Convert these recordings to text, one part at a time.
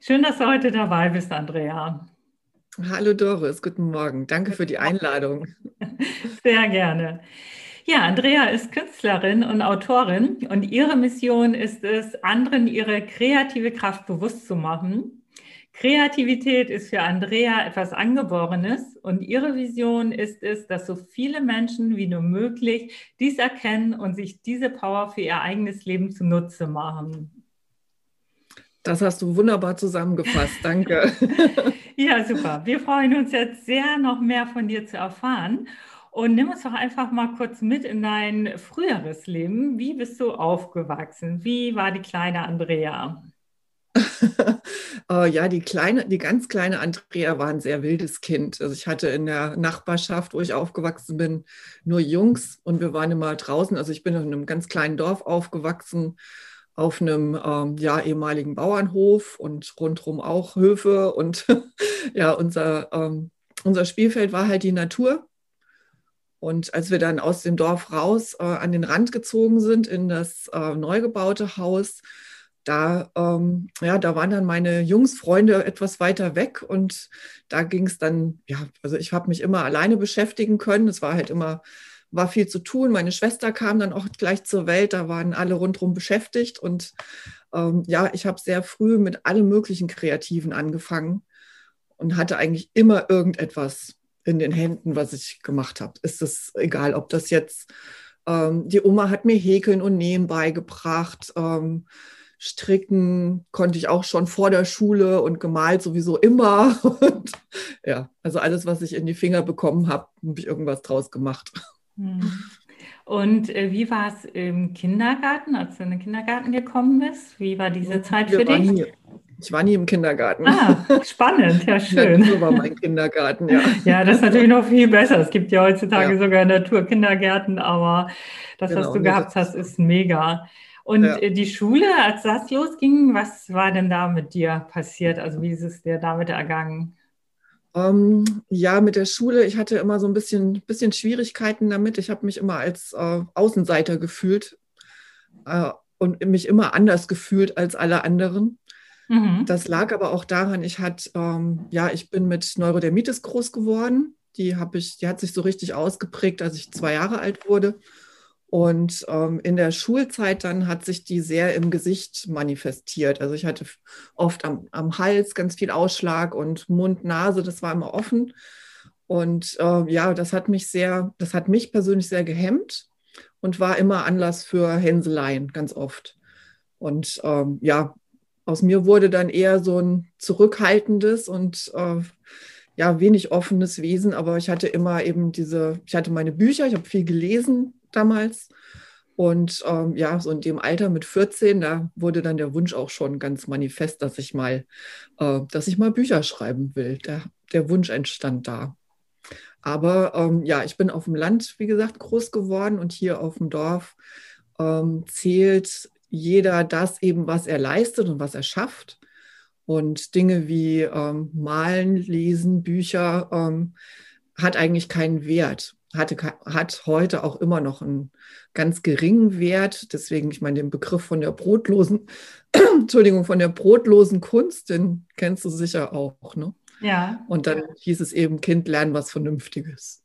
Schön, dass du heute dabei bist, Andrea. Hallo Doris, guten Morgen. Danke für die Einladung. Sehr gerne. Ja, Andrea ist Künstlerin und Autorin und ihre Mission ist es, anderen ihre kreative Kraft bewusst zu machen. Kreativität ist für Andrea etwas Angeborenes und ihre Vision ist es, dass so viele Menschen wie nur möglich dies erkennen und sich diese Power für ihr eigenes Leben zunutze machen. Das hast du wunderbar zusammengefasst. Danke. ja, super. Wir freuen uns jetzt sehr, noch mehr von dir zu erfahren. Und nimm uns doch einfach mal kurz mit in dein früheres Leben. Wie bist du aufgewachsen? Wie war die kleine Andrea? oh, ja, die kleine, die ganz kleine Andrea war ein sehr wildes Kind. Also ich hatte in der Nachbarschaft, wo ich aufgewachsen bin, nur Jungs und wir waren immer draußen. Also ich bin in einem ganz kleinen Dorf aufgewachsen auf einem ähm, ja, ehemaligen Bauernhof und rundherum auch Höfe. Und ja, unser, ähm, unser Spielfeld war halt die Natur. Und als wir dann aus dem Dorf raus äh, an den Rand gezogen sind in das äh, neu gebaute Haus, da, ähm, ja, da waren dann meine Jungsfreunde etwas weiter weg und da ging es dann, ja, also ich habe mich immer alleine beschäftigen können. Es war halt immer war viel zu tun. Meine Schwester kam dann auch gleich zur Welt, da waren alle rundherum beschäftigt. Und ähm, ja, ich habe sehr früh mit allem möglichen Kreativen angefangen und hatte eigentlich immer irgendetwas in den Händen, was ich gemacht habe. Ist es egal, ob das jetzt, ähm, die Oma hat mir Häkeln und Nähen beigebracht. Ähm, Stricken konnte ich auch schon vor der Schule und gemalt sowieso immer. Und, ja, also alles, was ich in die Finger bekommen habe, habe ich irgendwas draus gemacht. Hm. Und äh, wie war es im Kindergarten, als du in den Kindergarten gekommen bist? Wie war diese Zeit für dich? Nie, ich war nie im Kindergarten. Ah, spannend, ja schön. Natur war mein Kindergarten, ja. Ja, das ist natürlich noch viel besser. Es gibt ja heutzutage ja. sogar Naturkindergärten, aber das, genau, was du gehabt hast, ist mega. Und ja. Äh, die Schule, als das losging, was war denn da mit dir passiert? Also wie ist es dir damit ergangen? Ähm, ja, mit der Schule, ich hatte immer so ein bisschen, bisschen Schwierigkeiten damit. Ich habe mich immer als äh, Außenseiter gefühlt äh, und mich immer anders gefühlt als alle anderen. Mhm. Das lag aber auch daran, ich hatte, ähm, ja, ich bin mit Neurodermitis groß geworden. Die ich, die hat sich so richtig ausgeprägt, als ich zwei Jahre alt wurde. Und ähm, in der Schulzeit dann hat sich die sehr im Gesicht manifestiert. Also ich hatte oft am, am Hals ganz viel Ausschlag und Mund, Nase, das war immer offen. Und äh, ja, das hat mich sehr, das hat mich persönlich sehr gehemmt und war immer Anlass für Hänseleien, ganz oft. Und ähm, ja, aus mir wurde dann eher so ein zurückhaltendes und äh, ja, wenig offenes Wesen, aber ich hatte immer eben diese, ich hatte meine Bücher, ich habe viel gelesen, damals. Und ähm, ja, so in dem Alter mit 14, da wurde dann der Wunsch auch schon ganz manifest, dass ich mal, äh, dass ich mal Bücher schreiben will. Der, der Wunsch entstand da. Aber ähm, ja, ich bin auf dem Land, wie gesagt, groß geworden und hier auf dem Dorf ähm, zählt jeder das eben, was er leistet und was er schafft. Und Dinge wie ähm, Malen, Lesen, Bücher ähm, hat eigentlich keinen Wert hatte, hat heute auch immer noch einen ganz geringen Wert. Deswegen, ich meine, den Begriff von der brotlosen, Entschuldigung, von der brotlosen Kunst, den kennst du sicher auch, ne? Ja. Und dann hieß es eben, Kind, lernen was Vernünftiges.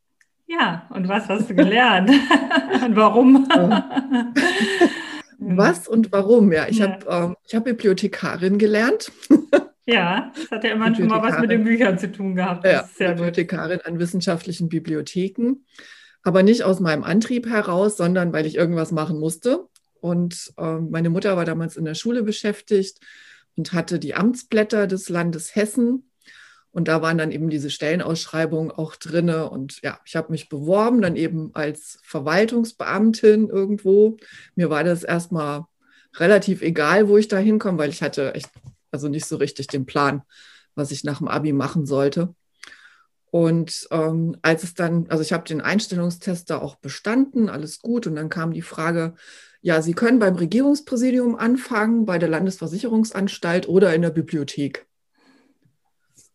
Ja, und was hast du gelernt? und warum? was und warum? Ja, ich ja. habe äh, hab Bibliothekarin gelernt. Ja, das hat ja immer schon mal was mit den Büchern zu tun gehabt. Das ja, Bibliothekarin gut. an wissenschaftlichen Bibliotheken. Aber nicht aus meinem Antrieb heraus, sondern weil ich irgendwas machen musste. Und äh, meine Mutter war damals in der Schule beschäftigt und hatte die Amtsblätter des Landes Hessen. Und da waren dann eben diese Stellenausschreibungen auch drin. Und ja, ich habe mich beworben, dann eben als Verwaltungsbeamtin irgendwo. Mir war das erstmal relativ egal, wo ich da hinkomme, weil ich hatte echt also nicht so richtig den Plan, was ich nach dem Abi machen sollte. Und ähm, als es dann, also ich habe den Einstellungstest da auch bestanden, alles gut. Und dann kam die Frage, ja, Sie können beim Regierungspräsidium anfangen, bei der Landesversicherungsanstalt oder in der Bibliothek.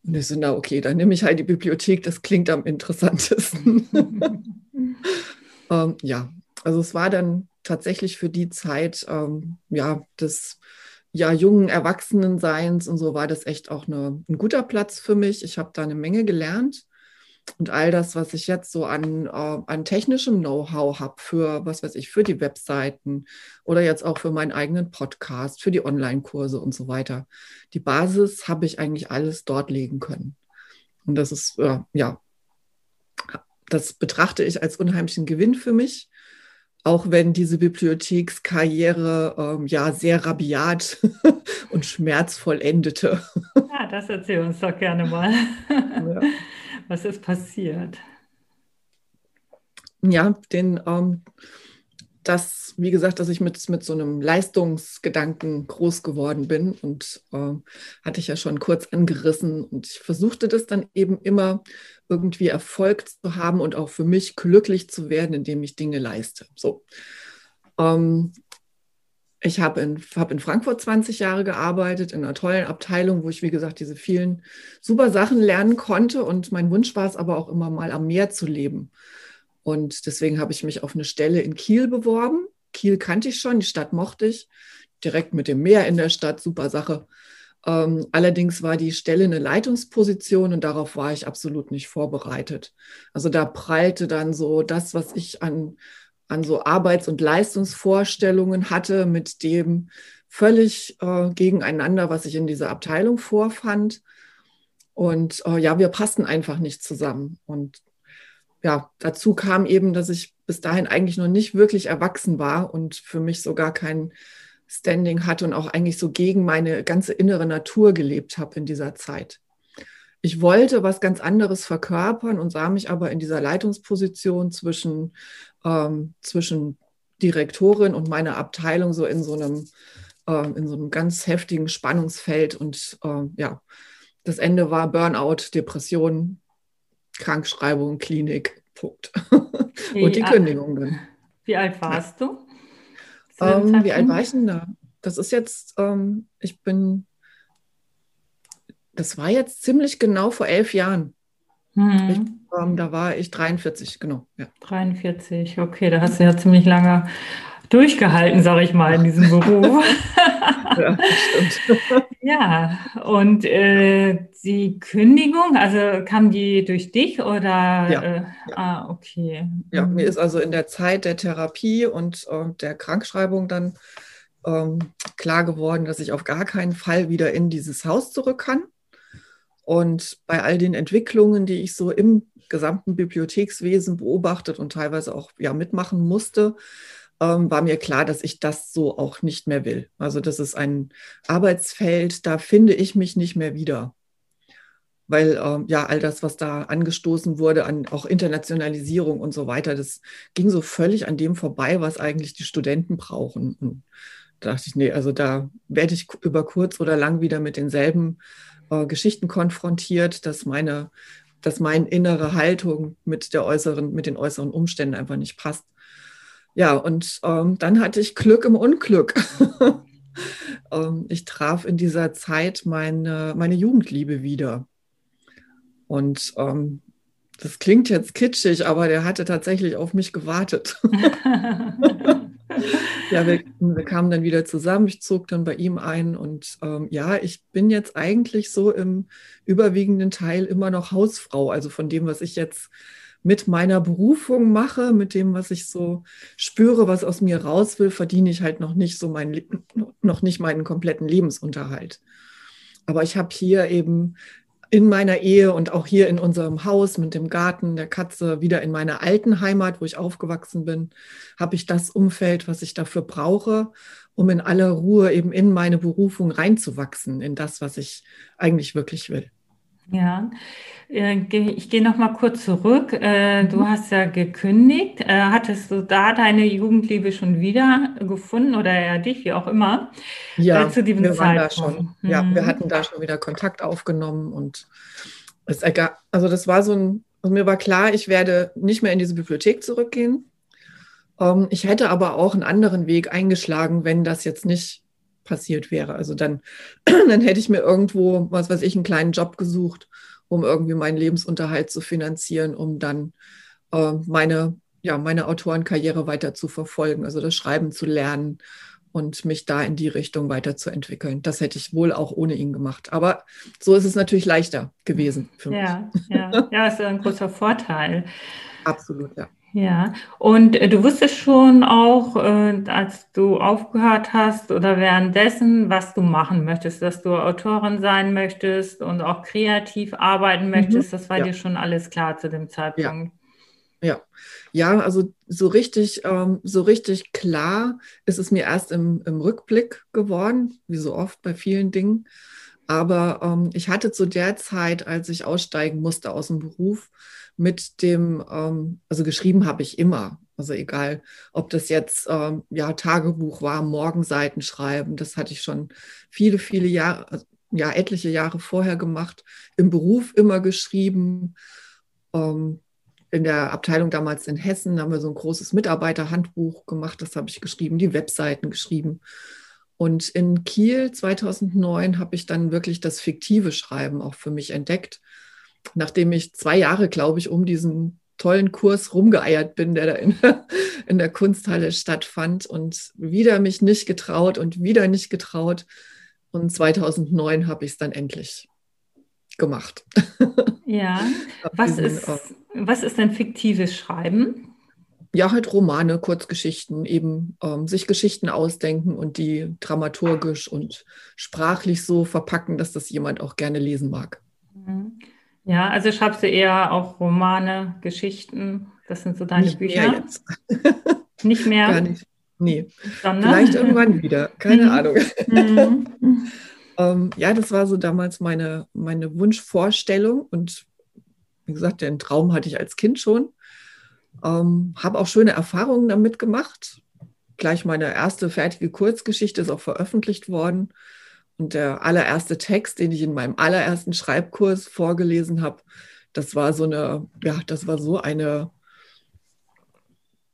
Und ich so, na okay, dann nehme ich halt die Bibliothek, das klingt am interessantesten. ähm, ja, also es war dann tatsächlich für die Zeit, ähm, ja, des ja, jungen Erwachsenenseins und so war das echt auch eine, ein guter Platz für mich. Ich habe da eine Menge gelernt und all das, was ich jetzt so an, äh, an technischem Know-how habe für, was weiß ich, für die Webseiten oder jetzt auch für meinen eigenen Podcast, für die Online-Kurse und so weiter. Die Basis habe ich eigentlich alles dort legen können. Und das ist, äh, ja, das betrachte ich als unheimlichen Gewinn für mich auch wenn diese Bibliothekskarriere ähm, ja sehr rabiat und schmerzvoll endete. Ja, das erzähl uns doch gerne mal. Ja. Was ist passiert? Ja, den, ähm, das, wie gesagt, dass ich mit, mit so einem Leistungsgedanken groß geworden bin und äh, hatte ich ja schon kurz angerissen und ich versuchte das dann eben immer irgendwie Erfolg zu haben und auch für mich glücklich zu werden, indem ich Dinge leiste. So. Ähm, ich habe in, hab in Frankfurt 20 Jahre gearbeitet, in einer tollen Abteilung, wo ich, wie gesagt, diese vielen super Sachen lernen konnte. Und mein Wunsch war es aber auch immer mal am Meer zu leben. Und deswegen habe ich mich auf eine Stelle in Kiel beworben. Kiel kannte ich schon, die Stadt mochte ich. Direkt mit dem Meer in der Stadt, super Sache. Ähm, allerdings war die Stelle eine Leitungsposition und darauf war ich absolut nicht vorbereitet. Also da prallte dann so das, was ich an, an so Arbeits- und Leistungsvorstellungen hatte, mit dem völlig äh, gegeneinander, was ich in dieser Abteilung vorfand. Und äh, ja, wir passten einfach nicht zusammen. Und ja, dazu kam eben, dass ich bis dahin eigentlich noch nicht wirklich erwachsen war und für mich sogar kein Standing hatte und auch eigentlich so gegen meine ganze innere Natur gelebt habe in dieser Zeit. Ich wollte was ganz anderes verkörpern und sah mich aber in dieser Leitungsposition zwischen, ähm, zwischen Direktorin und meiner Abteilung so in so einem, äh, in so einem ganz heftigen Spannungsfeld. Und äh, ja, das Ende war Burnout, Depression, Krankschreibung, Klinik, Punkt. Und die Kündigung dann. Wie alt warst ja. du? Ähm, wie alt war ich denn da? Das ist jetzt, ähm, ich bin, das war jetzt ziemlich genau vor elf Jahren. Mhm. Ich, ähm, da war ich 43, genau. Ja. 43, okay, da hast du ja ziemlich lange durchgehalten, sage ich mal, in diesem Beruf. ja, stimmt. ja, und äh, die Kündigung, also kam die durch dich oder? Ja, äh, ja. Ah, okay. Ja, mir mhm. ist also in der Zeit der Therapie und äh, der Krankschreibung dann ähm, klar geworden, dass ich auf gar keinen Fall wieder in dieses Haus zurück kann. Und bei all den Entwicklungen, die ich so im gesamten Bibliothekswesen beobachtet und teilweise auch ja, mitmachen musste, ähm, war mir klar, dass ich das so auch nicht mehr will. Also das ist ein Arbeitsfeld, da finde ich mich nicht mehr wieder. Weil ähm, ja, all das, was da angestoßen wurde, an auch Internationalisierung und so weiter, das ging so völlig an dem vorbei, was eigentlich die Studenten brauchen. Und da dachte ich, nee, also da werde ich über kurz oder lang wieder mit denselben äh, Geschichten konfrontiert, dass meine, dass meine innere Haltung mit der äußeren, mit den äußeren Umständen einfach nicht passt. Ja, und ähm, dann hatte ich Glück im Unglück. ähm, ich traf in dieser Zeit meine, meine Jugendliebe wieder. Und ähm, das klingt jetzt kitschig, aber der hatte tatsächlich auf mich gewartet. ja, wir, wir, kamen dann wieder zusammen. Ich zog dann bei ihm ein und ähm, ja, ich bin jetzt eigentlich so im überwiegenden Teil immer noch Hausfrau. Also von dem, was ich jetzt mit meiner Berufung mache, mit dem, was ich so spüre, was aus mir raus will, verdiene ich halt noch nicht so meinen, noch nicht meinen kompletten Lebensunterhalt. Aber ich habe hier eben in meiner Ehe und auch hier in unserem Haus mit dem Garten, der Katze, wieder in meiner alten Heimat, wo ich aufgewachsen bin, habe ich das Umfeld, was ich dafür brauche, um in aller Ruhe eben in meine Berufung reinzuwachsen, in das, was ich eigentlich wirklich will. Ja, äh, ich gehe noch mal kurz zurück. Äh, du mhm. hast ja gekündigt. Äh, hattest du da deine Jugendliebe schon wieder gefunden oder er dich, wie auch immer? Ja, zu diesem wir waren da schon. Mhm. Ja, wir hatten da schon wieder Kontakt aufgenommen und es ergab, also das war so ein, also mir war klar, ich werde nicht mehr in diese Bibliothek zurückgehen. Ähm, ich hätte aber auch einen anderen Weg eingeschlagen, wenn das jetzt nicht passiert wäre. Also dann, dann hätte ich mir irgendwo, was weiß ich, einen kleinen Job gesucht, um irgendwie meinen Lebensunterhalt zu finanzieren, um dann äh, meine, ja, meine Autorenkarriere weiter zu verfolgen, also das Schreiben zu lernen und mich da in die Richtung weiterzuentwickeln. Das hätte ich wohl auch ohne ihn gemacht. Aber so ist es natürlich leichter gewesen für mich. Ja, ja, ja, ist ein großer Vorteil. Absolut, ja. Ja, und äh, du wusstest schon auch, äh, als du aufgehört hast oder währenddessen, was du machen möchtest, dass du Autorin sein möchtest und auch kreativ arbeiten mhm. möchtest. Mhm. Das war ja. dir schon alles klar zu dem Zeitpunkt. Ja, ja. ja also so richtig, ähm, so richtig klar ist es mir erst im, im Rückblick geworden, wie so oft bei vielen Dingen. Aber ähm, ich hatte zu der Zeit, als ich aussteigen musste aus dem Beruf, mit dem, ähm, also geschrieben habe ich immer. Also egal, ob das jetzt ähm, ja Tagebuch war, Morgenseiten schreiben, das hatte ich schon viele, viele Jahre, also, ja etliche Jahre vorher gemacht. Im Beruf immer geschrieben. Ähm, in der Abteilung damals in Hessen haben wir so ein großes Mitarbeiterhandbuch gemacht. Das habe ich geschrieben, die Webseiten geschrieben. Und in Kiel 2009 habe ich dann wirklich das fiktive Schreiben auch für mich entdeckt nachdem ich zwei Jahre, glaube ich, um diesen tollen Kurs rumgeeiert bin, der da in, in der Kunsthalle stattfand und wieder mich nicht getraut und wieder nicht getraut. Und 2009 habe ich es dann endlich gemacht. Ja, was ist, was ist denn fiktives Schreiben? Ja, halt Romane, Kurzgeschichten, eben ähm, sich Geschichten ausdenken und die dramaturgisch und sprachlich so verpacken, dass das jemand auch gerne lesen mag. Mhm. Ja, also schreibst du eher auch Romane, Geschichten? Das sind so deine nicht Bücher? Mehr jetzt. Nicht mehr? Gar nicht. Nee. Dann, ne? Vielleicht irgendwann wieder. Keine mhm. Ahnung. Mhm. ähm, ja, das war so damals meine, meine Wunschvorstellung. Und wie gesagt, den Traum hatte ich als Kind schon. Ähm, Habe auch schöne Erfahrungen damit gemacht. Gleich meine erste fertige Kurzgeschichte ist auch veröffentlicht worden. Und der allererste Text, den ich in meinem allerersten Schreibkurs vorgelesen habe, das war so eine, ja, das war so eine,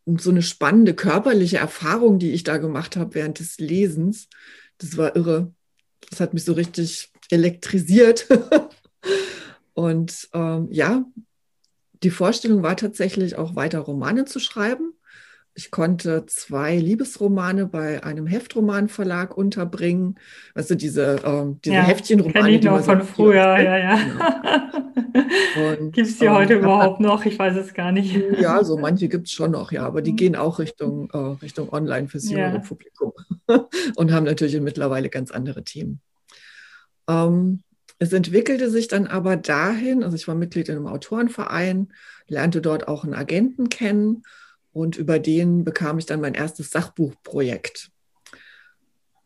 so eine spannende körperliche Erfahrung, die ich da gemacht habe während des Lesens. Das war irre. Das hat mich so richtig elektrisiert. Und ähm, ja, die Vorstellung war tatsächlich auch weiter Romane zu schreiben. Ich konnte zwei Liebesromane bei einem Heftromanverlag unterbringen. Also diese, ähm, diese ja, Heftchenromane. Die noch von früher, ja, ja. Gibt es die ähm, heute überhaupt noch? Ich weiß es gar nicht. Ja, so manche gibt es schon noch, ja, aber die mhm. gehen auch Richtung, äh, Richtung Online fürs jüngere ja. Publikum und haben natürlich mittlerweile ganz andere Themen. Ähm, es entwickelte sich dann aber dahin, also ich war Mitglied in einem Autorenverein, lernte dort auch einen Agenten kennen und über den bekam ich dann mein erstes Sachbuchprojekt.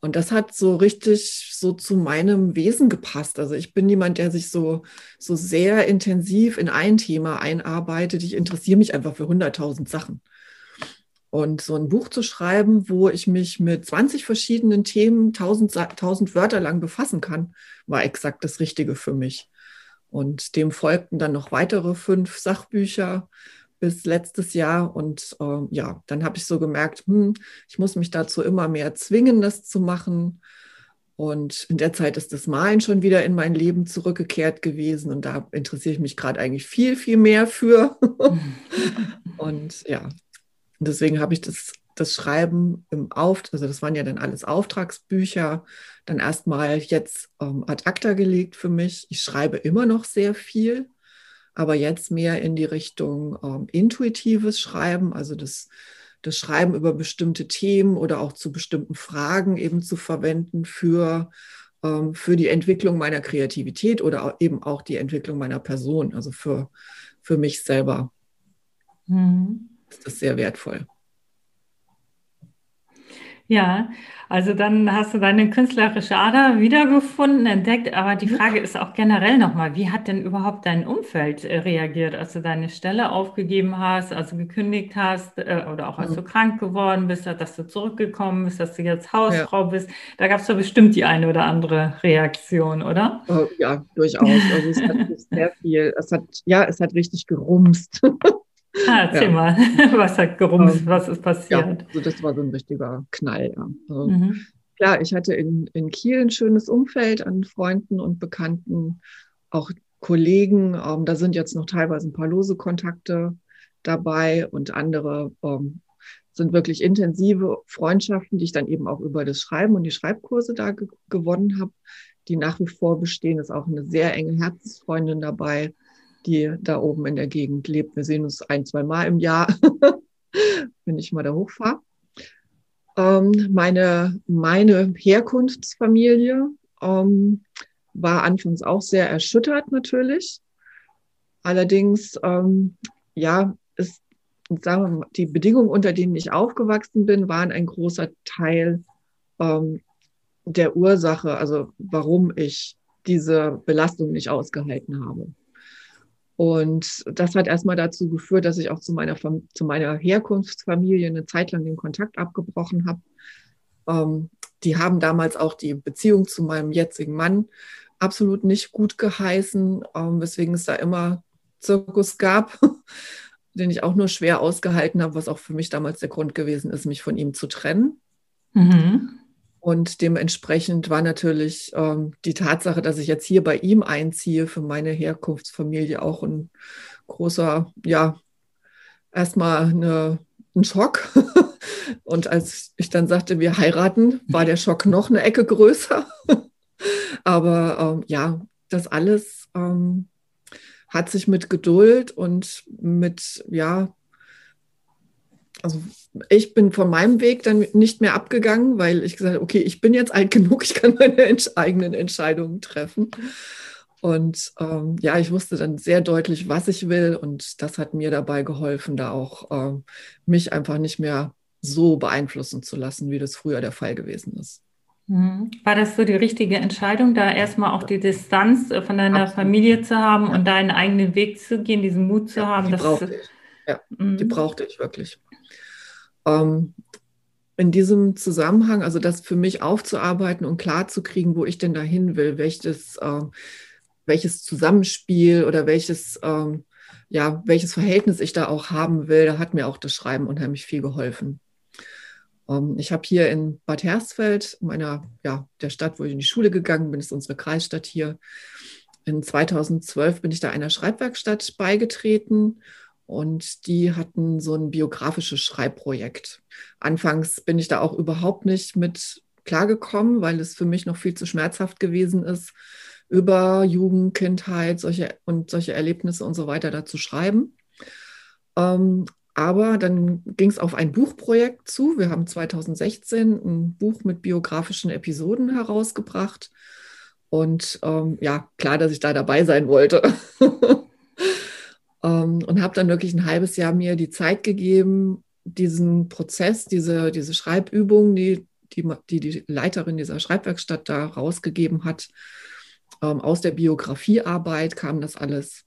Und das hat so richtig so zu meinem Wesen gepasst. Also ich bin jemand, der sich so, so sehr intensiv in ein Thema einarbeitet. Ich interessiere mich einfach für hunderttausend Sachen. Und so ein Buch zu schreiben, wo ich mich mit 20 verschiedenen Themen tausend, tausend Wörter lang befassen kann, war exakt das Richtige für mich. Und dem folgten dann noch weitere fünf Sachbücher bis letztes Jahr. Und äh, ja, dann habe ich so gemerkt, hm, ich muss mich dazu immer mehr zwingen, das zu machen. Und in der Zeit ist das Malen schon wieder in mein Leben zurückgekehrt gewesen. Und da interessiere ich mich gerade eigentlich viel, viel mehr für. und ja, deswegen habe ich das, das Schreiben im Auftrag, also das waren ja dann alles Auftragsbücher, dann erstmal jetzt ähm, ad acta gelegt für mich. Ich schreibe immer noch sehr viel aber jetzt mehr in die Richtung ähm, intuitives Schreiben, also das, das Schreiben über bestimmte Themen oder auch zu bestimmten Fragen eben zu verwenden für, ähm, für die Entwicklung meiner Kreativität oder auch eben auch die Entwicklung meiner Person, also für, für mich selber. Mhm. Ist das sehr wertvoll. Ja, also dann hast du deine künstlerische Ader wiedergefunden, entdeckt. Aber die Frage ist auch generell nochmal, wie hat denn überhaupt dein Umfeld äh, reagiert, als du deine Stelle aufgegeben hast, also gekündigt hast äh, oder auch als du krank geworden bist, dass du zurückgekommen bist, dass du jetzt Hausfrau ja. bist? Da gab es doch bestimmt die eine oder andere Reaktion, oder? Oh, ja, durchaus. Also es hat sehr viel, es hat, ja, es hat richtig gerumst. Ah, erzähl ja. mal, was hat gerumst, ähm, was ist passiert? Ja, also das war so ein richtiger Knall. Ja. Also, mhm. Klar, ich hatte in, in Kiel ein schönes Umfeld an Freunden und Bekannten, auch Kollegen. Ähm, da sind jetzt noch teilweise ein paar lose Kontakte dabei und andere ähm, sind wirklich intensive Freundschaften, die ich dann eben auch über das Schreiben und die Schreibkurse da ge gewonnen habe, die nach wie vor bestehen. Ist auch eine sehr enge Herzensfreundin dabei die da oben in der Gegend lebt. Wir sehen uns ein, zwei Mal im Jahr, wenn ich mal da hochfahre. Ähm, meine, meine Herkunftsfamilie ähm, war anfangs auch sehr erschüttert natürlich. Allerdings, ähm, ja, ist, sagen wir mal, die Bedingungen, unter denen ich aufgewachsen bin, waren ein großer Teil ähm, der Ursache, also warum ich diese Belastung nicht ausgehalten habe. Und das hat erstmal dazu geführt, dass ich auch zu meiner, zu meiner Herkunftsfamilie eine Zeit lang den Kontakt abgebrochen habe. Ähm, die haben damals auch die Beziehung zu meinem jetzigen Mann absolut nicht gut geheißen, ähm, weswegen es da immer Zirkus gab, den ich auch nur schwer ausgehalten habe, was auch für mich damals der Grund gewesen ist, mich von ihm zu trennen. Mhm. Und dementsprechend war natürlich ähm, die Tatsache, dass ich jetzt hier bei ihm einziehe, für meine Herkunftsfamilie auch ein großer, ja, erstmal eine, ein Schock. Und als ich dann sagte, wir heiraten, war der Schock noch eine Ecke größer. Aber ähm, ja, das alles ähm, hat sich mit Geduld und mit, ja, also ich bin von meinem Weg dann nicht mehr abgegangen, weil ich gesagt habe, okay, ich bin jetzt alt genug, ich kann meine eigenen Entscheidungen treffen. Und ähm, ja, ich wusste dann sehr deutlich, was ich will. Und das hat mir dabei geholfen, da auch ähm, mich einfach nicht mehr so beeinflussen zu lassen, wie das früher der Fall gewesen ist. Mhm. War das so die richtige Entscheidung, da erstmal auch die Distanz äh, von deiner Absolut. Familie zu haben ja. und deinen eigenen Weg zu gehen, diesen Mut zu ja, haben? Die brauchte ich. Ja, mhm. die brauchte ich wirklich. Ähm, in diesem Zusammenhang, also das für mich aufzuarbeiten und klar zu kriegen, wo ich denn dahin will, welches, äh, welches Zusammenspiel oder welches, ähm, ja, welches Verhältnis ich da auch haben will, da hat mir auch das Schreiben unheimlich viel geholfen. Ähm, ich habe hier in Bad Hersfeld, meiner, ja, der Stadt, wo ich in die Schule gegangen bin, ist unsere Kreisstadt hier. In 2012 bin ich da einer Schreibwerkstatt beigetreten und die hatten so ein biografisches Schreibprojekt. Anfangs bin ich da auch überhaupt nicht mit klargekommen, weil es für mich noch viel zu schmerzhaft gewesen ist, über Jugend, Kindheit solche, und solche Erlebnisse und so weiter da zu schreiben. Ähm, aber dann ging es auf ein Buchprojekt zu. Wir haben 2016 ein Buch mit biografischen Episoden herausgebracht. Und ähm, ja, klar, dass ich da dabei sein wollte. Ähm, und habe dann wirklich ein halbes Jahr mir die Zeit gegeben, diesen Prozess, diese, diese Schreibübung, die, die, die die Leiterin dieser Schreibwerkstatt da rausgegeben hat, ähm, aus der Biografiearbeit kam das alles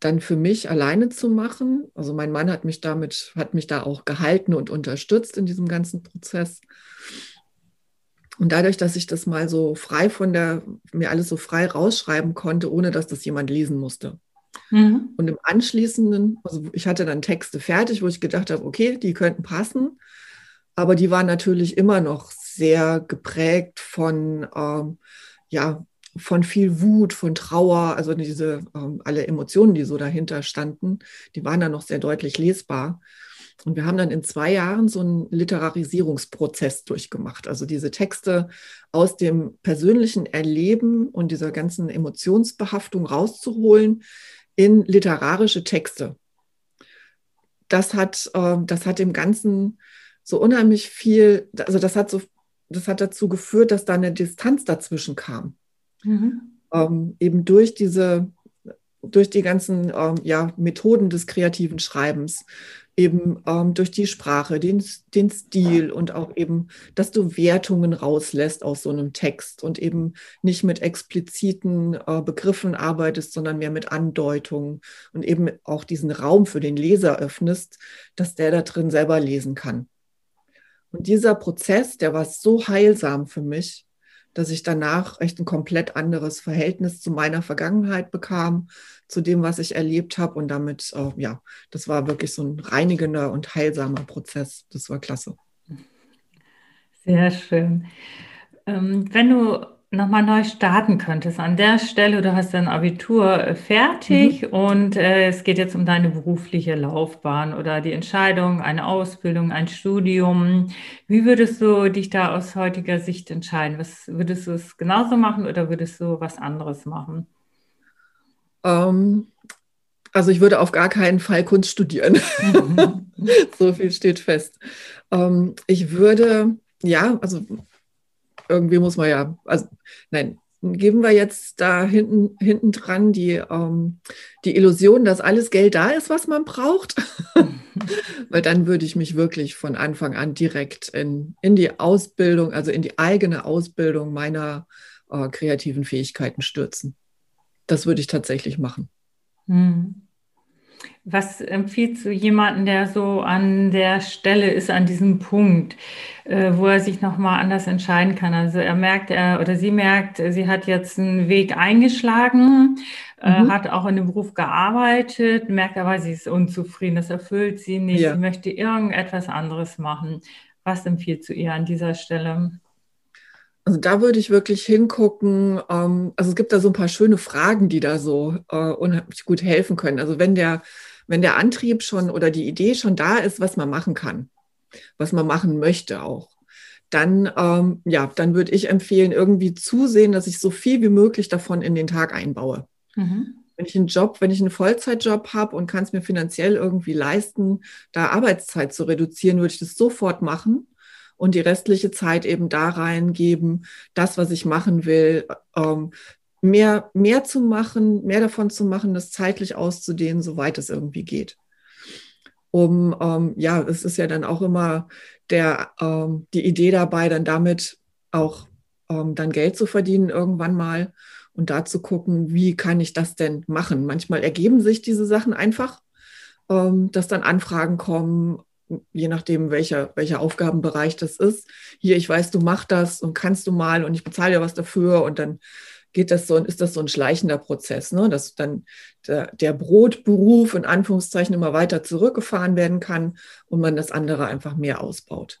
dann für mich alleine zu machen. Also mein Mann hat mich damit, hat mich da auch gehalten und unterstützt in diesem ganzen Prozess. Und dadurch, dass ich das mal so frei von der, mir alles so frei rausschreiben konnte, ohne dass das jemand lesen musste. Mhm. Und im anschließenden, also ich hatte dann Texte fertig, wo ich gedacht habe, okay, die könnten passen, aber die waren natürlich immer noch sehr geprägt von, ähm, ja, von viel Wut, von Trauer, also diese ähm, alle Emotionen, die so dahinter standen, die waren dann noch sehr deutlich lesbar. Und wir haben dann in zwei Jahren so einen Literarisierungsprozess durchgemacht. Also diese Texte aus dem persönlichen Erleben und dieser ganzen Emotionsbehaftung rauszuholen, in literarische Texte. Das hat, äh, das hat dem Ganzen so unheimlich viel, also das hat so, das hat dazu geführt, dass da eine Distanz dazwischen kam. Mhm. Ähm, eben durch diese, durch die ganzen ähm, ja, Methoden des kreativen Schreibens, eben ähm, durch die Sprache, den, den Stil und auch eben, dass du Wertungen rauslässt aus so einem Text und eben nicht mit expliziten äh, Begriffen arbeitest, sondern mehr mit Andeutungen und eben auch diesen Raum für den Leser öffnest, dass der da drin selber lesen kann. Und dieser Prozess, der war so heilsam für mich, dass ich danach echt ein komplett anderes Verhältnis zu meiner Vergangenheit bekam, zu dem, was ich erlebt habe. Und damit, äh, ja, das war wirklich so ein reinigender und heilsamer Prozess. Das war klasse. Sehr schön. Ähm, wenn du nochmal neu starten könntest. An der Stelle, du hast dein Abitur äh, fertig mhm. und äh, es geht jetzt um deine berufliche Laufbahn oder die Entscheidung, eine Ausbildung, ein Studium. Wie würdest du dich da aus heutiger Sicht entscheiden? Was würdest du es genauso machen oder würdest du was anderes machen? Ähm, also ich würde auf gar keinen Fall Kunst studieren. Mhm. so viel steht fest. Ähm, ich würde, ja, also irgendwie muss man ja, also nein, geben wir jetzt da hinten, hinten dran die, ähm, die Illusion, dass alles Geld da ist, was man braucht. Weil dann würde ich mich wirklich von Anfang an direkt in, in die Ausbildung, also in die eigene Ausbildung meiner äh, kreativen Fähigkeiten stürzen. Das würde ich tatsächlich machen. Hm. Was empfiehlt du jemanden, der so an der Stelle ist, an diesem Punkt, äh, wo er sich nochmal anders entscheiden kann? Also er merkt, er oder sie merkt, sie hat jetzt einen Weg eingeschlagen, äh, mhm. hat auch in dem Beruf gearbeitet, merkt aber, sie ist unzufrieden, das erfüllt sie nicht, ja. sie möchte irgendetwas anderes machen. Was empfiehlt du ihr an dieser Stelle? Also da würde ich wirklich hingucken. Ähm, also es gibt da so ein paar schöne Fragen, die da so äh, unheimlich gut helfen können. Also wenn der, wenn der Antrieb schon oder die Idee schon da ist, was man machen kann, was man machen möchte auch, dann, ähm, ja, dann würde ich empfehlen, irgendwie zusehen, dass ich so viel wie möglich davon in den Tag einbaue. Mhm. Wenn ich einen Job, wenn ich einen Vollzeitjob habe und kann es mir finanziell irgendwie leisten, da Arbeitszeit zu reduzieren, würde ich das sofort machen und die restliche Zeit eben da reingeben, das, was ich machen will, ähm, mehr, mehr zu machen, mehr davon zu machen, das zeitlich auszudehnen, soweit es irgendwie geht. Um, ähm, ja, es ist ja dann auch immer der, ähm, die Idee dabei, dann damit auch ähm, dann Geld zu verdienen irgendwann mal und da zu gucken, wie kann ich das denn machen. Manchmal ergeben sich diese Sachen einfach, ähm, dass dann Anfragen kommen, je nachdem, welcher, welcher Aufgabenbereich das ist. Hier, ich weiß, du machst das und kannst du mal und ich bezahle dir was dafür und dann geht das so und ist das so ein schleichender Prozess, ne? dass dann der, der Brotberuf in Anführungszeichen immer weiter zurückgefahren werden kann und man das andere einfach mehr ausbaut.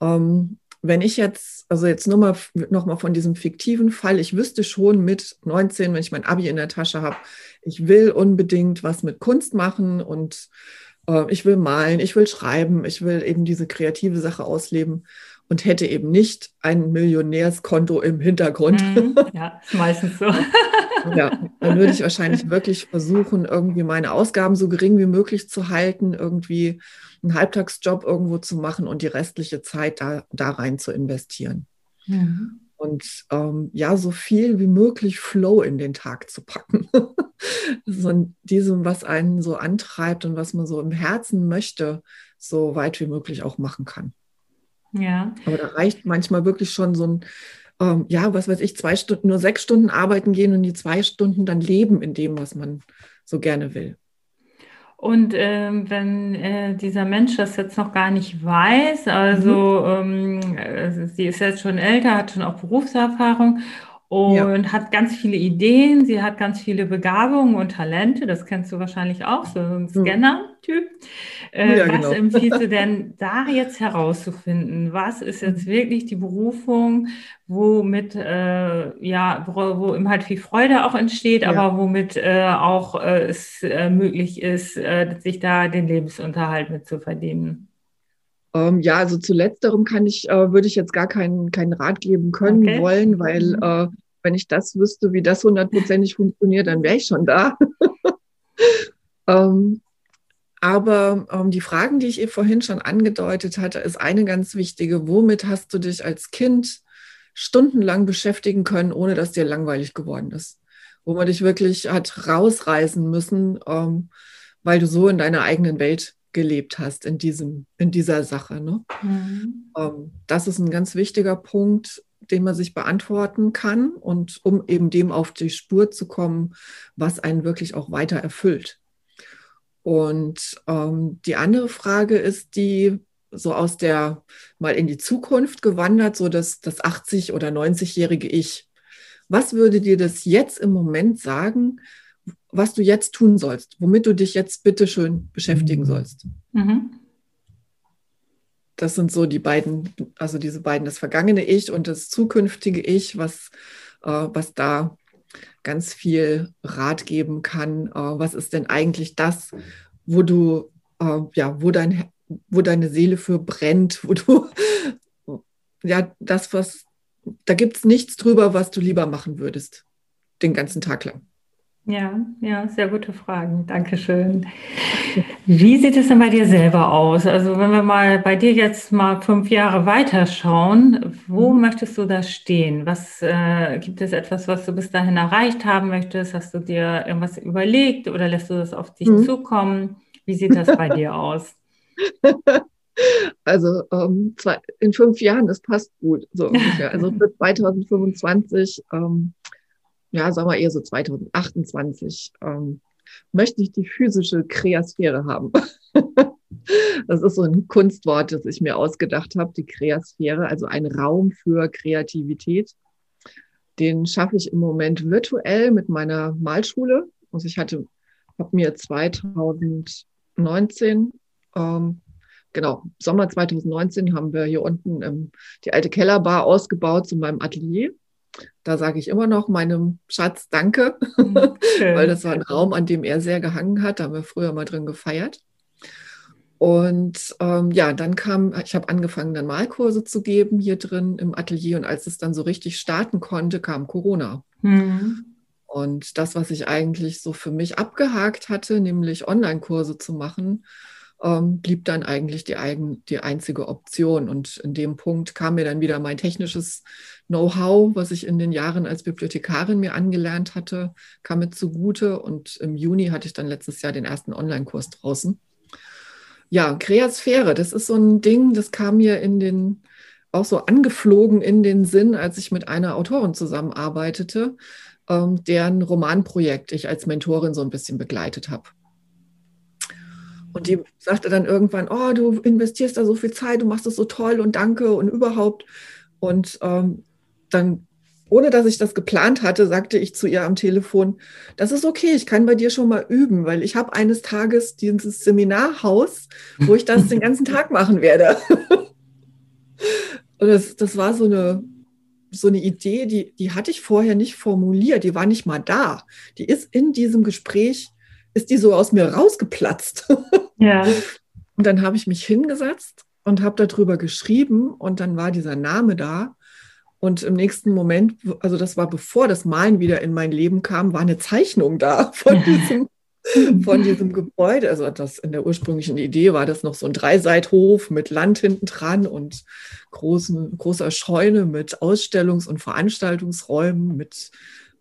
Ähm, wenn ich jetzt, also jetzt nur mal, noch mal von diesem fiktiven Fall, ich wüsste schon mit 19, wenn ich mein Abi in der Tasche habe, ich will unbedingt was mit Kunst machen und äh, ich will malen, ich will schreiben, ich will eben diese kreative Sache ausleben und hätte eben nicht ein Millionärskonto im Hintergrund. Mhm, ja, ist meistens so. ja, dann würde ich wahrscheinlich wirklich versuchen, irgendwie meine Ausgaben so gering wie möglich zu halten, irgendwie einen Halbtagsjob irgendwo zu machen und die restliche Zeit da, da rein zu investieren. Mhm und ähm, ja, so viel wie möglich Flow in den Tag zu packen. so diesem, was einen so antreibt und was man so im Herzen möchte, so weit wie möglich auch machen kann. Ja. Aber da reicht manchmal wirklich schon so ein, ähm, ja, was weiß ich, zwei Stunden, nur sechs Stunden arbeiten gehen und die zwei Stunden dann leben in dem, was man so gerne will. Und ähm, wenn äh, dieser Mensch das jetzt noch gar nicht weiß, also mhm. ähm, äh, sie ist jetzt schon älter, hat schon auch Berufserfahrung und ja. hat ganz viele Ideen, sie hat ganz viele Begabungen und Talente, das kennst du wahrscheinlich auch, so ein mhm. Scanner-Typ. Äh, ja, was genau. empfiehlst du denn da jetzt herauszufinden? Was ist jetzt mhm. wirklich die Berufung, womit äh, ja, wo, wo ihm halt viel Freude auch entsteht, ja. aber womit äh, auch äh, es äh, möglich ist, äh, sich da den Lebensunterhalt mit zu verdienen? Ähm, ja, also zu letzterem kann ich, äh, würde ich jetzt gar keinen, keinen Rat geben können okay. wollen, weil mhm. äh, wenn ich das wüsste, wie das hundertprozentig funktioniert, dann wäre ich schon da. ähm, aber ähm, die Fragen, die ich ihr vorhin schon angedeutet hatte, ist eine ganz wichtige. Womit hast du dich als Kind stundenlang beschäftigen können, ohne dass dir langweilig geworden ist? Wo man dich wirklich hat rausreißen müssen, ähm, weil du so in deiner eigenen Welt gelebt hast in, diesem, in dieser Sache. Ne? Mhm. Ähm, das ist ein ganz wichtiger Punkt, den man sich beantworten kann und um eben dem auf die Spur zu kommen, was einen wirklich auch weiter erfüllt. Und ähm, die andere Frage ist die, so aus der mal in die Zukunft gewandert, so dass das 80- oder 90-jährige Ich. Was würde dir das jetzt im Moment sagen, was du jetzt tun sollst, womit du dich jetzt bitteschön beschäftigen sollst? Mhm. Das sind so die beiden, also diese beiden, das vergangene Ich und das zukünftige Ich, was, äh, was da ganz viel Rat geben kann. Äh, was ist denn eigentlich das, wo du, äh, ja, wo dein, wo deine Seele für brennt, wo du, ja, das, was, da gibt es nichts drüber, was du lieber machen würdest, den ganzen Tag lang. Ja, ja, sehr gute Fragen. Dankeschön. Wie sieht es denn bei dir selber aus? Also wenn wir mal bei dir jetzt mal fünf Jahre weiterschauen, wo möchtest du da stehen? Was äh, gibt es etwas, was du bis dahin erreicht haben möchtest? Hast du dir irgendwas überlegt oder lässt du das auf dich mhm. zukommen? Wie sieht das bei dir aus? Also ähm, zwei, in fünf Jahren, das passt gut, so ungefähr. Also für 2025 ähm, ja, sagen wir eher so 2028, ähm, möchte ich die physische Kreasphäre haben. das ist so ein Kunstwort, das ich mir ausgedacht habe, die Kreasphäre, also ein Raum für Kreativität. Den schaffe ich im Moment virtuell mit meiner Malschule. Also ich hatte, habe mir 2019, ähm, genau, Sommer 2019 haben wir hier unten ähm, die alte Kellerbar ausgebaut zu meinem Atelier. Da sage ich immer noch meinem Schatz Danke, mhm, weil das war ein Raum, an dem er sehr gehangen hat. Da haben wir früher mal drin gefeiert. Und ähm, ja, dann kam, ich habe angefangen, dann Malkurse zu geben hier drin im Atelier. Und als es dann so richtig starten konnte, kam Corona. Mhm. Und das, was ich eigentlich so für mich abgehakt hatte, nämlich Online-Kurse zu machen, ähm, blieb dann eigentlich die, eigen, die einzige Option. Und in dem Punkt kam mir dann wieder mein technisches Know-how, was ich in den Jahren als Bibliothekarin mir angelernt hatte, kam mir zugute. Und im Juni hatte ich dann letztes Jahr den ersten Online-Kurs draußen. Ja, Kreasphäre, das ist so ein Ding, das kam mir in den, auch so angeflogen in den Sinn, als ich mit einer Autorin zusammenarbeitete, ähm, deren Romanprojekt ich als Mentorin so ein bisschen begleitet habe. Und die sagte dann irgendwann, oh, du investierst da so viel Zeit, du machst das so toll und danke und überhaupt. Und ähm, dann, ohne dass ich das geplant hatte, sagte ich zu ihr am Telefon, das ist okay, ich kann bei dir schon mal üben, weil ich habe eines Tages dieses Seminarhaus, wo ich das den ganzen Tag machen werde. und das, das war so eine, so eine Idee, die, die hatte ich vorher nicht formuliert, die war nicht mal da. Die ist in diesem Gespräch ist die so aus mir rausgeplatzt. Ja. Und dann habe ich mich hingesetzt und habe darüber geschrieben und dann war dieser Name da. Und im nächsten Moment, also das war bevor das Malen wieder in mein Leben kam, war eine Zeichnung da von diesem, von diesem Gebäude. Also das in der ursprünglichen Idee war das noch so ein Dreiseithof mit Land hinten dran und großen, großer Scheune mit Ausstellungs- und Veranstaltungsräumen, mit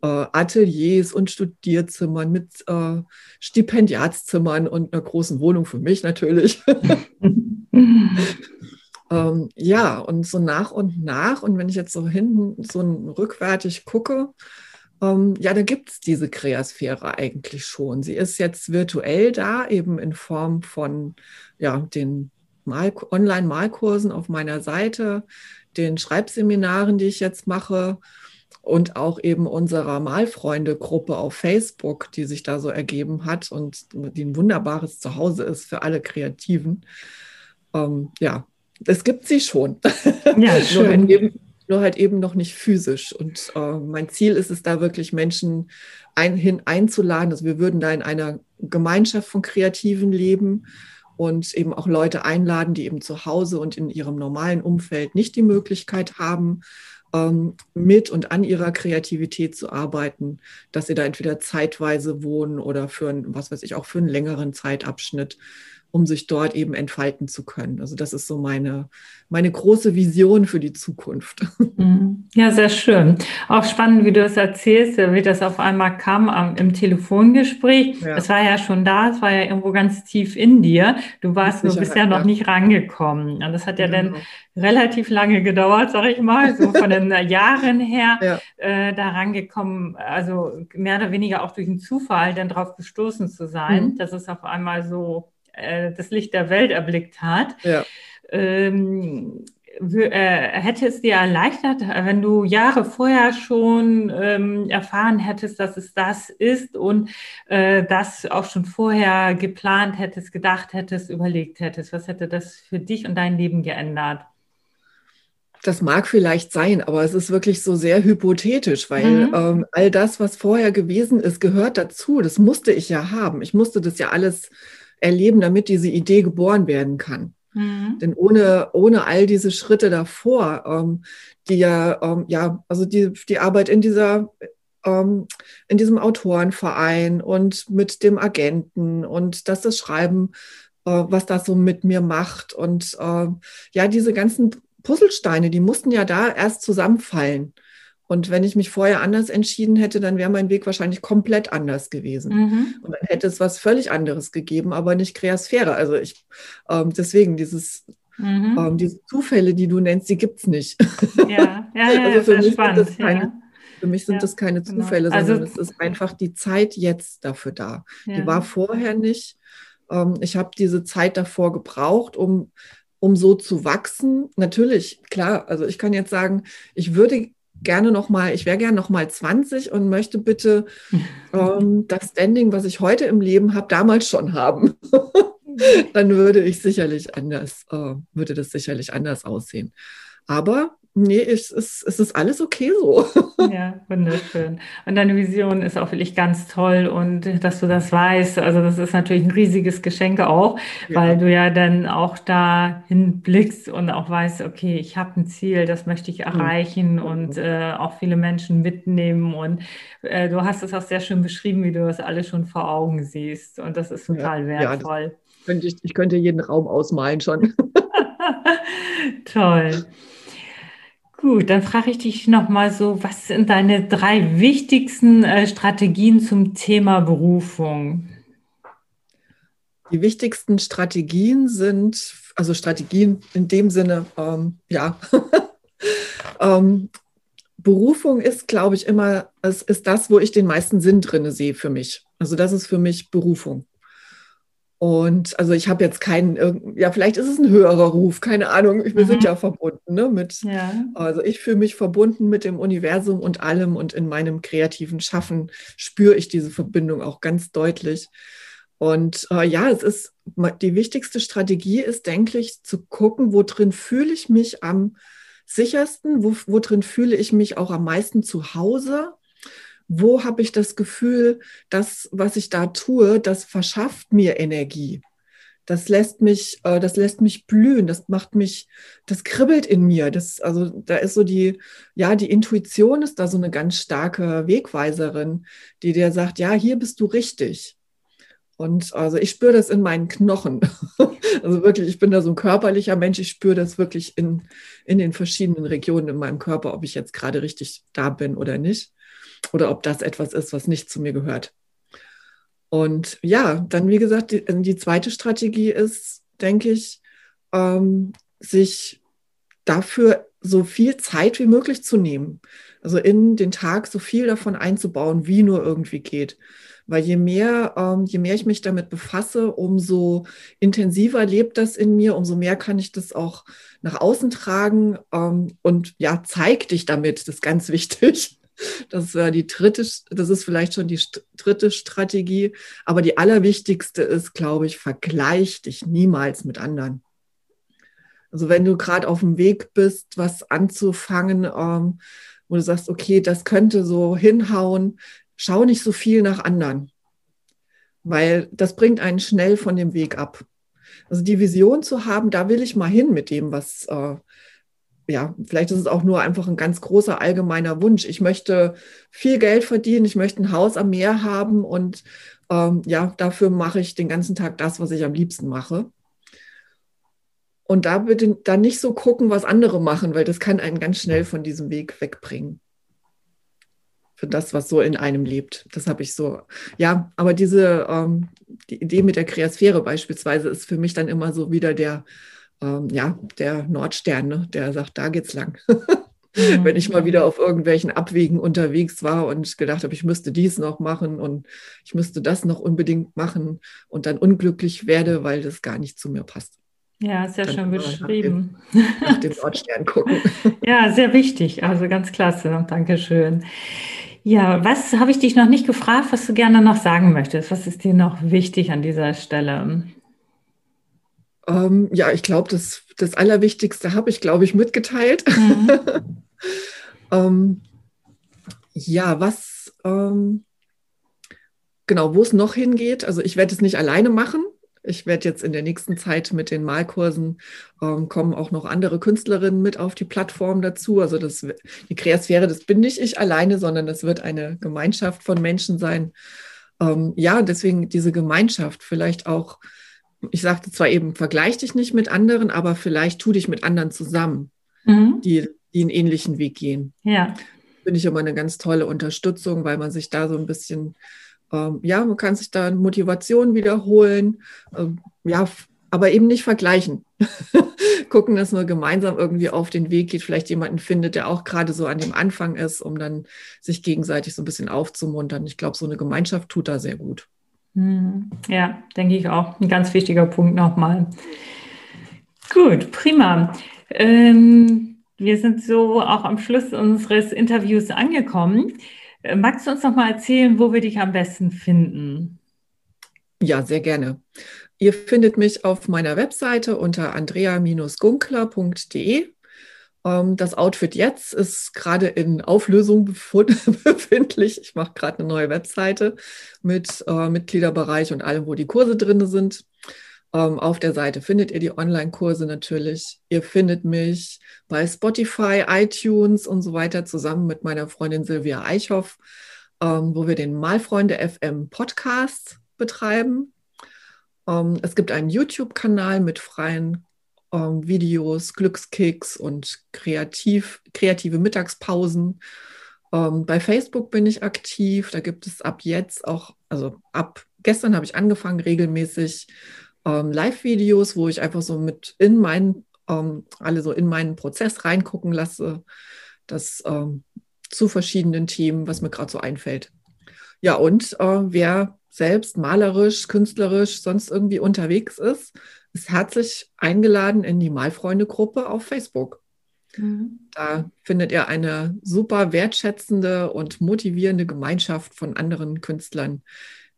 Ateliers und Studierzimmern, mit äh, Stipendiatszimmern und einer großen Wohnung für mich natürlich. ähm, ja, und so nach und nach, und wenn ich jetzt so hinten so rückwärtig gucke, ähm, ja, da gibt es diese Kreasphäre eigentlich schon. Sie ist jetzt virtuell da, eben in Form von ja, den Mal Online-Malkursen auf meiner Seite, den Schreibseminaren, die ich jetzt mache und auch eben unserer Malfreunde-Gruppe auf Facebook, die sich da so ergeben hat und die ein wunderbares Zuhause ist für alle Kreativen. Ähm, ja, es gibt sie schon. Ja, schön. nur, halt eben, nur, halt eben, noch nicht physisch. Und äh, mein Ziel ist es da wirklich Menschen ein, hin einzuladen. Also wir würden da in einer Gemeinschaft von Kreativen leben und eben auch Leute einladen, die eben zu Hause und in ihrem normalen Umfeld nicht die Möglichkeit haben, mit und an ihrer Kreativität zu arbeiten, dass sie da entweder zeitweise wohnen oder für ein, was weiß ich, auch für einen längeren Zeitabschnitt. Um sich dort eben entfalten zu können. Also das ist so meine, meine große Vision für die Zukunft. Mhm. Ja, sehr schön. Auch spannend, wie du es erzählst, wie das auf einmal kam im Telefongespräch. Ja. Es war ja schon da, es war ja irgendwo ganz tief in dir. Du warst nur bisher noch nicht rangekommen. Und das hat ja genau. dann relativ lange gedauert, sag ich mal, so von den Jahren her ja. äh, da rangekommen, also mehr oder weniger auch durch einen Zufall dann drauf gestoßen zu sein, mhm. dass es auf einmal so äh, das Licht der Welt erblickt hat. Ja. Ähm, äh, hätte es dir erleichtert, wenn du Jahre vorher schon ähm, erfahren hättest, dass es das ist und äh, das auch schon vorher geplant hättest, gedacht hättest, überlegt hättest? Was hätte das für dich und dein Leben geändert? Das mag vielleicht sein, aber es ist wirklich so sehr hypothetisch, weil mhm. ähm, all das, was vorher gewesen ist, gehört dazu. Das musste ich ja haben. Ich musste das ja alles erleben, damit diese Idee geboren werden kann. Mhm. Denn ohne, ohne all diese Schritte davor, ähm, die ja, ähm, ja, also die, die Arbeit in dieser, ähm, in diesem Autorenverein und mit dem Agenten und dass das Schreiben, äh, was das so mit mir macht und äh, ja, diese ganzen Puzzlesteine, die mussten ja da erst zusammenfallen. Und wenn ich mich vorher anders entschieden hätte, dann wäre mein Weg wahrscheinlich komplett anders gewesen. Mhm. Und dann hätte es was völlig anderes gegeben, aber nicht Kreasphäre. Also ich, ähm, deswegen dieses, mhm. ähm, diese Zufälle, die du nennst, die gibt es nicht. Ja, ja, ja, also für mich spannend. Sind das keine, ja. Für mich sind ja, das keine genau. Zufälle, genau. sondern also, es ist einfach die Zeit jetzt dafür da. Ja. Die war vorher nicht. Ähm, ich habe diese Zeit davor gebraucht, um um so zu wachsen. Natürlich, klar, also ich kann jetzt sagen, ich würde gerne noch mal, ich wäre gerne noch mal 20 und möchte bitte ähm, das Standing, was ich heute im Leben habe, damals schon haben. Dann würde ich sicherlich anders, äh, würde das sicherlich anders aussehen. Aber nee, es ist, es ist alles okay so. Ja, wunderschön. Und deine Vision ist auch wirklich ganz toll und dass du das weißt, also das ist natürlich ein riesiges Geschenk auch, ja. weil du ja dann auch da hinblickst und auch weißt, okay, ich habe ein Ziel, das möchte ich mhm. erreichen mhm. und äh, auch viele Menschen mitnehmen und äh, du hast es auch sehr schön beschrieben, wie du das alles schon vor Augen siehst und das ist total ja, wertvoll. Ja, könnte ich, ich könnte jeden Raum ausmalen schon. Toll. Gut, dann frage ich dich nochmal so, was sind deine drei wichtigsten äh, Strategien zum Thema Berufung? Die wichtigsten Strategien sind, also Strategien in dem Sinne, ähm, ja, ähm, Berufung ist, glaube ich, immer, es ist das, wo ich den meisten Sinn drin sehe für mich. Also das ist für mich Berufung. Und also ich habe jetzt keinen, ja, vielleicht ist es ein höherer Ruf, keine Ahnung. Wir mhm. sind ja verbunden, ne? Mit, ja. Also ich fühle mich verbunden mit dem Universum und allem und in meinem kreativen Schaffen spüre ich diese Verbindung auch ganz deutlich. Und äh, ja, es ist die wichtigste Strategie ist, denke ich, zu gucken, wo drin fühle ich mich am sichersten, wo, wo drin fühle ich mich auch am meisten zu Hause wo habe ich das Gefühl, das, was ich da tue, das verschafft mir Energie. Das lässt mich, äh, das lässt mich blühen, das macht mich, das kribbelt in mir. Das, also da ist so die, ja, die Intuition ist da so eine ganz starke Wegweiserin, die dir sagt, ja, hier bist du richtig. Und also ich spüre das in meinen Knochen. Also wirklich, ich bin da so ein körperlicher Mensch. Ich spüre das wirklich in, in den verschiedenen Regionen in meinem Körper, ob ich jetzt gerade richtig da bin oder nicht oder ob das etwas ist, was nicht zu mir gehört. Und ja, dann wie gesagt, die, die zweite Strategie ist, denke ich, ähm, sich dafür so viel Zeit wie möglich zu nehmen. Also in den Tag so viel davon einzubauen, wie nur irgendwie geht. Weil je mehr, ähm, je mehr ich mich damit befasse, umso intensiver lebt das in mir, umso mehr kann ich das auch nach außen tragen ähm, und ja, zeig dich damit, das ist ganz wichtig. Das war die dritte, das ist vielleicht schon die dritte Strategie. Aber die allerwichtigste ist, glaube ich, vergleich dich niemals mit anderen. Also wenn du gerade auf dem Weg bist, was anzufangen, ähm, wo du sagst, okay, das könnte so hinhauen, schau nicht so viel nach anderen, weil das bringt einen schnell von dem Weg ab. Also die Vision zu haben, da will ich mal hin mit dem, was, äh, ja, vielleicht ist es auch nur einfach ein ganz großer allgemeiner Wunsch. Ich möchte viel Geld verdienen, ich möchte ein Haus am Meer haben und ähm, ja, dafür mache ich den ganzen Tag das, was ich am liebsten mache. Und da bitte dann nicht so gucken, was andere machen, weil das kann einen ganz schnell von diesem Weg wegbringen. Für das, was so in einem lebt. Das habe ich so. Ja, aber diese ähm, die Idee mit der Kreasphäre beispielsweise ist für mich dann immer so wieder der, ähm, ja, der Nordstern, ne? der sagt, da geht's lang. Wenn ich mal wieder auf irgendwelchen Abwegen unterwegs war und gedacht habe, ich müsste dies noch machen und ich müsste das noch unbedingt machen und dann unglücklich werde, weil das gar nicht zu mir passt. Ja, sehr schön beschrieben. Nach dem, nach dem Nordstern gucken. ja, sehr wichtig. Also ganz klasse. Dankeschön. Ja, was habe ich dich noch nicht gefragt, was du gerne noch sagen möchtest? Was ist dir noch wichtig an dieser Stelle? Ähm, ja, ich glaube, das, das Allerwichtigste habe ich, glaube ich, mitgeteilt. Mhm. ähm, ja, was, ähm, genau, wo es noch hingeht. Also ich werde es nicht alleine machen. Ich werde jetzt in der nächsten Zeit mit den Malkursen ähm, kommen auch noch andere Künstlerinnen mit auf die Plattform dazu. Also das, die Kreasphäre, das bin nicht ich alleine, sondern das wird eine Gemeinschaft von Menschen sein. Ähm, ja, deswegen diese Gemeinschaft vielleicht auch ich sagte zwar eben, vergleich dich nicht mit anderen, aber vielleicht tu dich mit anderen zusammen, mhm. die, die einen ähnlichen Weg gehen. Ja. Finde ich immer eine ganz tolle Unterstützung, weil man sich da so ein bisschen, ähm, ja, man kann sich da Motivation wiederholen, ähm, ja, aber eben nicht vergleichen. Gucken, dass man gemeinsam irgendwie auf den Weg geht, vielleicht jemanden findet, der auch gerade so an dem Anfang ist, um dann sich gegenseitig so ein bisschen aufzumuntern. Ich glaube, so eine Gemeinschaft tut da sehr gut. Hm, ja, denke ich auch. Ein ganz wichtiger Punkt nochmal. Gut, prima. Ähm, wir sind so auch am Schluss unseres Interviews angekommen. Äh, magst du uns noch mal erzählen, wo wir dich am besten finden? Ja, sehr gerne. Ihr findet mich auf meiner Webseite unter andrea-gunkler.de. Ähm, das Outfit jetzt ist gerade in Auflösung befindlich. Ich mache gerade eine neue Webseite mit äh, Mitgliederbereich und allem, wo die Kurse drin sind. Ähm, auf der Seite findet ihr die Online-Kurse natürlich. Ihr findet mich bei Spotify, iTunes und so weiter zusammen mit meiner Freundin Silvia Eichhoff, ähm, wo wir den Malfreunde FM Podcast betreiben. es gibt einen YouTube-Kanal mit freien ähm, Videos, Glückskicks und kreativ, kreative Mittagspausen. Ähm, bei Facebook bin ich aktiv. Da gibt es ab jetzt auch, also ab gestern habe ich angefangen, regelmäßig ähm, Live-Videos, wo ich einfach so mit in meinen, ähm, alle so in meinen Prozess reingucken lasse, das ähm, zu verschiedenen Themen, was mir gerade so einfällt. Ja, und äh, wer selbst malerisch, künstlerisch, sonst irgendwie unterwegs ist, ist herzlich eingeladen in die Malfreunde-Gruppe auf Facebook. Mhm. Da findet ihr eine super wertschätzende und motivierende Gemeinschaft von anderen Künstlern,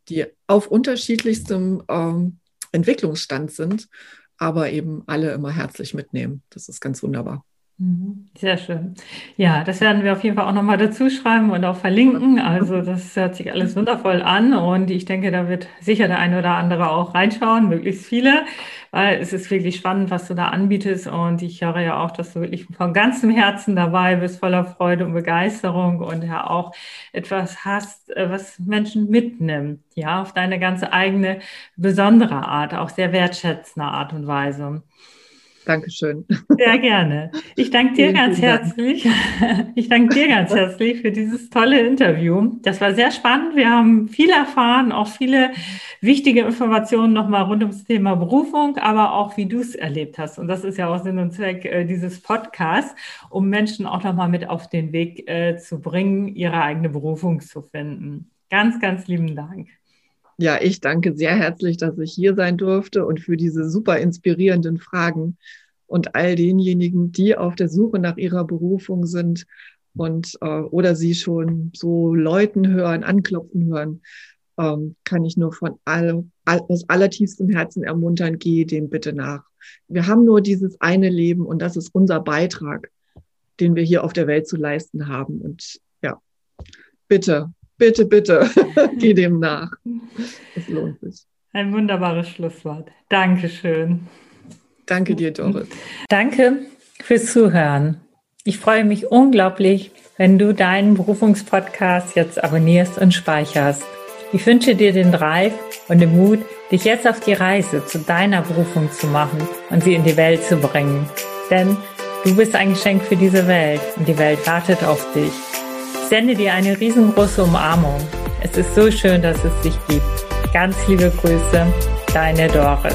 die auf unterschiedlichstem ähm, Entwicklungsstand sind, aber eben alle immer herzlich mitnehmen. Das ist ganz wunderbar. Mhm. Sehr schön. Ja, das werden wir auf jeden Fall auch nochmal dazu schreiben und auch verlinken. Also das hört sich alles wundervoll an und ich denke, da wird sicher der eine oder andere auch reinschauen, möglichst viele, weil es ist wirklich spannend, was du da anbietest und ich höre ja auch, dass du wirklich von ganzem Herzen dabei bist, voller Freude und Begeisterung und ja auch etwas hast, äh, was Menschen mitnimmt, ja, auf deine ganz eigene besondere Art, auch sehr wertschätzende Art und Weise. Dankeschön. Sehr gerne. Ich danke dir vielen, ganz vielen herzlich. Ich danke dir ganz herzlich für dieses tolle Interview. Das war sehr spannend. Wir haben viel erfahren, auch viele wichtige Informationen nochmal rund ums Thema Berufung, aber auch wie du es erlebt hast. Und das ist ja auch Sinn und Zweck äh, dieses Podcasts, um Menschen auch nochmal mit auf den Weg äh, zu bringen, ihre eigene Berufung zu finden. Ganz, ganz lieben Dank. Ja, ich danke sehr herzlich, dass ich hier sein durfte und für diese super inspirierenden Fragen und all denjenigen, die auf der Suche nach ihrer Berufung sind und äh, oder sie schon so Leuten hören, anklopfen hören, ähm, kann ich nur von allem, all, aus allertiefstem Herzen ermuntern, gehe dem bitte nach. Wir haben nur dieses eine Leben und das ist unser Beitrag, den wir hier auf der Welt zu leisten haben. Und ja, bitte bitte, bitte, geh dem nach. Es lohnt sich. Ein wunderbares Schlusswort. Dankeschön. Danke dir, Doris. Danke fürs Zuhören. Ich freue mich unglaublich, wenn du deinen Berufungspodcast jetzt abonnierst und speicherst. Ich wünsche dir den Drive und den Mut, dich jetzt auf die Reise zu deiner Berufung zu machen und sie in die Welt zu bringen. Denn du bist ein Geschenk für diese Welt und die Welt wartet auf dich sende dir eine riesengroße Umarmung. Es ist so schön, dass es dich gibt. Ganz liebe Grüße, deine Doris.